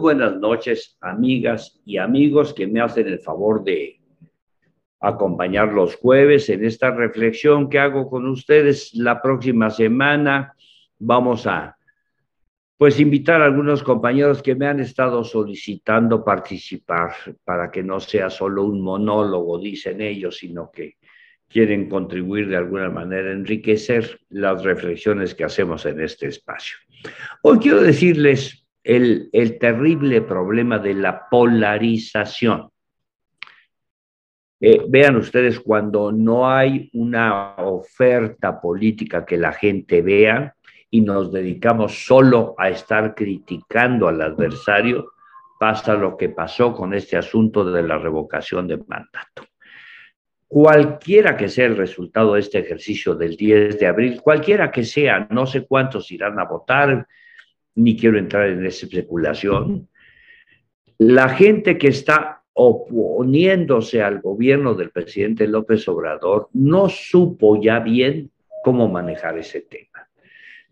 Buenas noches, amigas y amigos que me hacen el favor de acompañar los jueves en esta reflexión que hago con ustedes. La próxima semana vamos a pues invitar a algunos compañeros que me han estado solicitando participar para que no sea solo un monólogo, dicen ellos, sino que quieren contribuir de alguna manera, enriquecer las reflexiones que hacemos en este espacio. Hoy quiero decirles el, el terrible problema de la polarización. Eh, vean ustedes, cuando no hay una oferta política que la gente vea y nos dedicamos solo a estar criticando al adversario, pasa lo que pasó con este asunto de la revocación de mandato cualquiera que sea el resultado de este ejercicio del 10 de abril, cualquiera que sea, no sé cuántos irán a votar, ni quiero entrar en esa especulación, la gente que está oponiéndose al gobierno del presidente López Obrador no supo ya bien cómo manejar ese tema.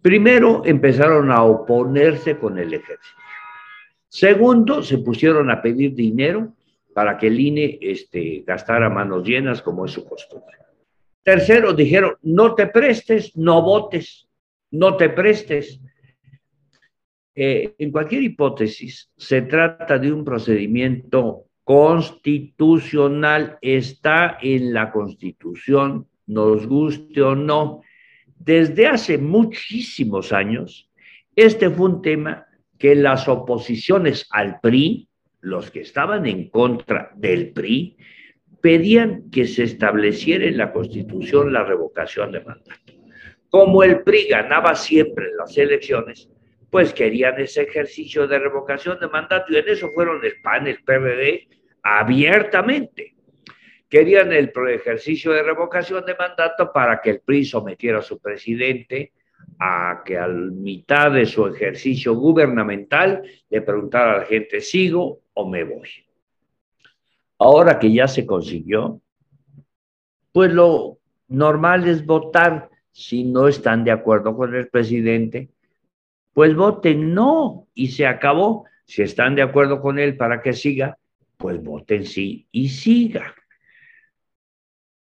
Primero, empezaron a oponerse con el ejército. Segundo, se pusieron a pedir dinero para que el INE este, gastara manos llenas como es su costumbre. Tercero, dijeron, no te prestes, no votes, no te prestes. Eh, en cualquier hipótesis, se trata de un procedimiento constitucional, está en la constitución, nos guste o no. Desde hace muchísimos años, este fue un tema que las oposiciones al PRI, los que estaban en contra del PRI pedían que se estableciera en la Constitución la revocación de mandato. Como el PRI ganaba siempre las elecciones, pues querían ese ejercicio de revocación de mandato y en eso fueron el PAN, el PRD, abiertamente. Querían el ejercicio de revocación de mandato para que el PRI sometiera a su presidente a que al mitad de su ejercicio gubernamental le preguntara a la gente, ¿sigo o me voy? Ahora que ya se consiguió, pues lo normal es votar. Si no están de acuerdo con el presidente, pues voten no y se acabó. Si están de acuerdo con él para que siga, pues voten sí y siga.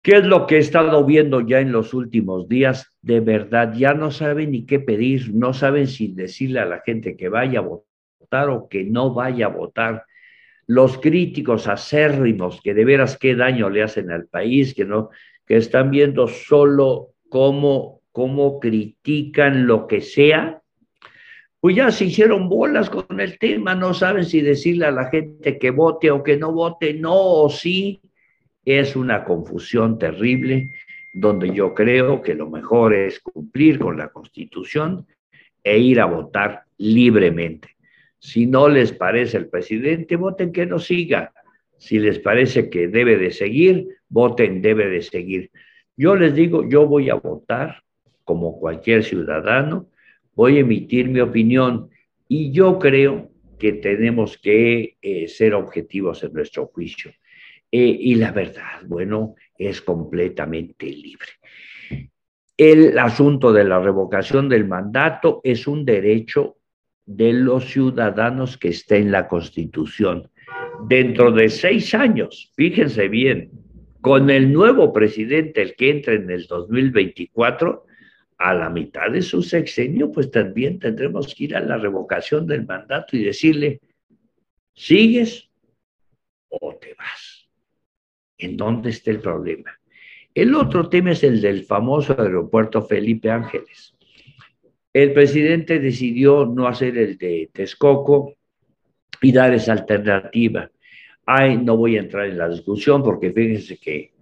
¿Qué es lo que he estado viendo ya en los últimos días? De verdad, ya no saben ni qué pedir, no saben si decirle a la gente que vaya a votar o que no vaya a votar. Los críticos acérrimos que de veras qué daño le hacen al país, que no, que están viendo solo cómo, cómo critican lo que sea, pues ya se hicieron bolas con el tema, no saben si decirle a la gente que vote o que no vote, no o sí es una confusión terrible donde yo creo que lo mejor es cumplir con la Constitución e ir a votar libremente. Si no les parece el presidente, voten que no siga. Si les parece que debe de seguir, voten debe de seguir. Yo les digo, yo voy a votar como cualquier ciudadano, voy a emitir mi opinión y yo creo que tenemos que eh, ser objetivos en nuestro juicio. Eh, y la verdad, bueno, es completamente libre. El asunto de la revocación del mandato es un derecho de los ciudadanos que está en la Constitución. Dentro de seis años, fíjense bien, con el nuevo presidente, el que entra en el 2024, a la mitad de su sexenio, pues también tendremos que ir a la revocación del mandato y decirle, ¿sigues o te vas? ¿En dónde está el problema? El otro tema es el del famoso aeropuerto Felipe Ángeles. El presidente decidió no hacer el de Texcoco y dar esa alternativa. Ay, no voy a entrar en la discusión porque fíjense que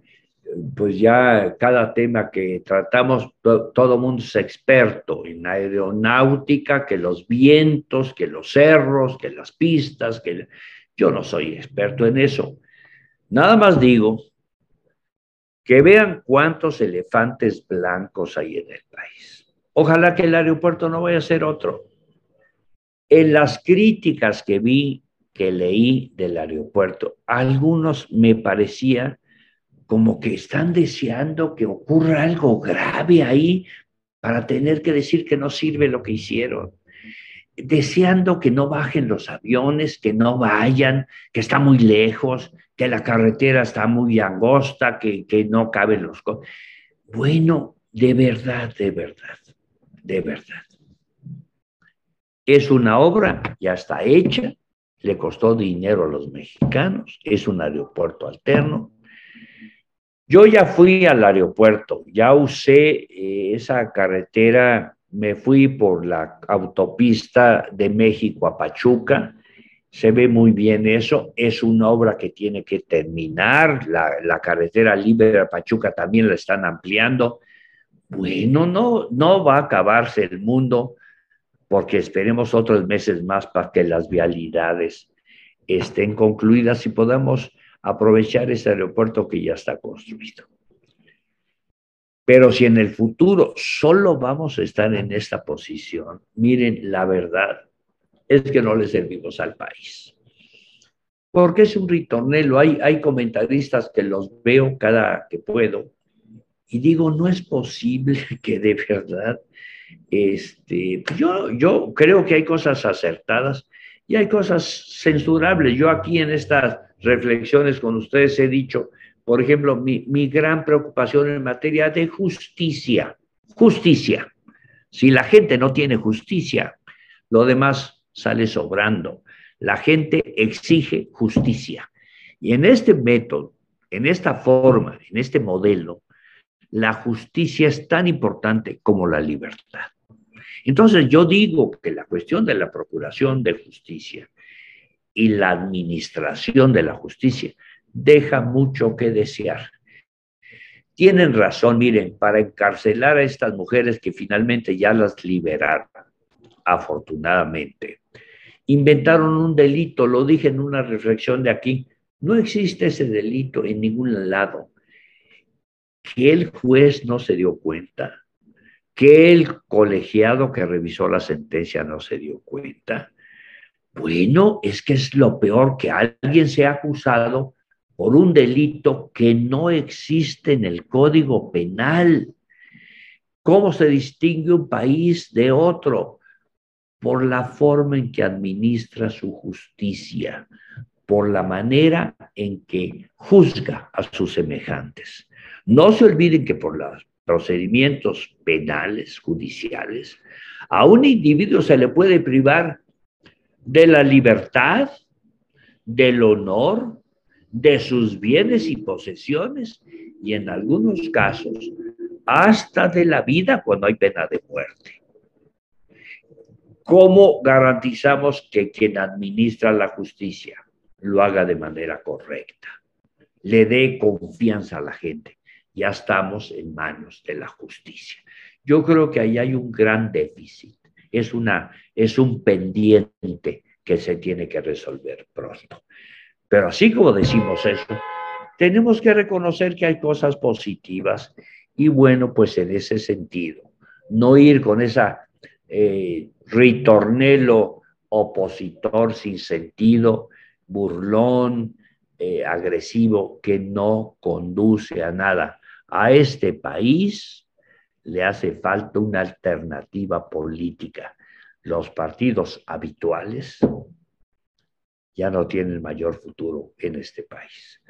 pues ya cada tema que tratamos, todo el mundo es experto en aeronáutica, que los vientos, que los cerros, que las pistas, que yo no soy experto en eso. Nada más digo que vean cuántos elefantes blancos hay en el país. Ojalá que el aeropuerto no vaya a ser otro. En las críticas que vi, que leí del aeropuerto, algunos me parecía como que están deseando que ocurra algo grave ahí para tener que decir que no sirve lo que hicieron. deseando que no bajen los aviones, que no vayan, que está muy lejos, que la carretera está muy angosta, que, que no caben los... Bueno, de verdad, de verdad, de verdad. Es una obra, ya está hecha, le costó dinero a los mexicanos, es un aeropuerto alterno. Yo ya fui al aeropuerto, ya usé eh, esa carretera, me fui por la autopista de México a Pachuca, se ve muy bien eso, es una obra que tiene que terminar, la, carretera libre a Pachuca también la están ampliando. Bueno, no, no va a acabarse el mundo porque esperemos otros meses más para que las vialidades estén concluidas y podamos aprovechar ese aeropuerto que ya está construido. Pero si en el futuro solo vamos a estar en esta posición, miren, la verdad es que no le servimos al país. Porque es un ritornelo. Hay, hay comentaristas que los veo cada que puedo y digo, no es posible que de verdad este, yo, yo creo que hay cosas acertadas y hay cosas censurables. Yo aquí en estas reflexiones con ustedes he dicho, por ejemplo, mi, mi gran preocupación en materia de justicia. Justicia. Si la gente no tiene justicia, lo demás sale sobrando. La gente exige justicia. Y en este método, en esta forma, en este modelo, la justicia es tan importante como la libertad. Entonces yo digo que la cuestión de la procuración de justicia y la administración de la justicia deja mucho que desear. Tienen razón, miren, para encarcelar a estas mujeres que finalmente ya las liberaron, afortunadamente, inventaron un delito, lo dije en una reflexión de aquí, no existe ese delito en ningún lado que el juez no se dio cuenta, que el colegiado que revisó la sentencia no se dio cuenta. Bueno, es que es lo peor que alguien sea acusado por un delito que no existe en el Código Penal. ¿Cómo se distingue un país de otro? Por la forma en que administra su justicia, por la manera en que juzga a sus semejantes. No se olviden que por los procedimientos penales, judiciales, a un individuo se le puede privar de la libertad, del honor, de sus bienes y posesiones, y en algunos casos hasta de la vida cuando hay pena de muerte. ¿Cómo garantizamos que quien administra la justicia lo haga de manera correcta? Le dé confianza a la gente ya estamos en manos de la justicia. Yo creo que ahí hay un gran déficit, es, una, es un pendiente que se tiene que resolver pronto. Pero así como decimos eso, tenemos que reconocer que hay cosas positivas y bueno, pues en ese sentido, no ir con esa eh, ritornelo opositor sin sentido, burlón, eh, agresivo, que no conduce a nada a este país le hace falta una alternativa política. Los partidos habituales ya no tienen mayor futuro en este país.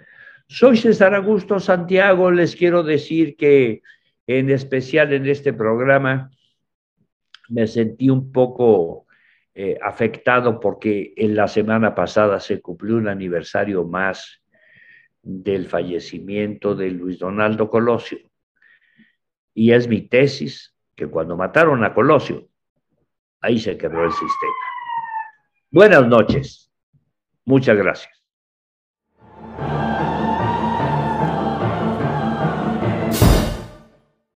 Soy César Augusto Santiago, les quiero decir que en especial en este programa me sentí un poco eh, afectado porque en la semana pasada se cumplió un aniversario más del fallecimiento de Luis Donaldo Colosio. Y es mi tesis que cuando mataron a Colosio, ahí se quebró el sistema. Buenas noches. Muchas gracias.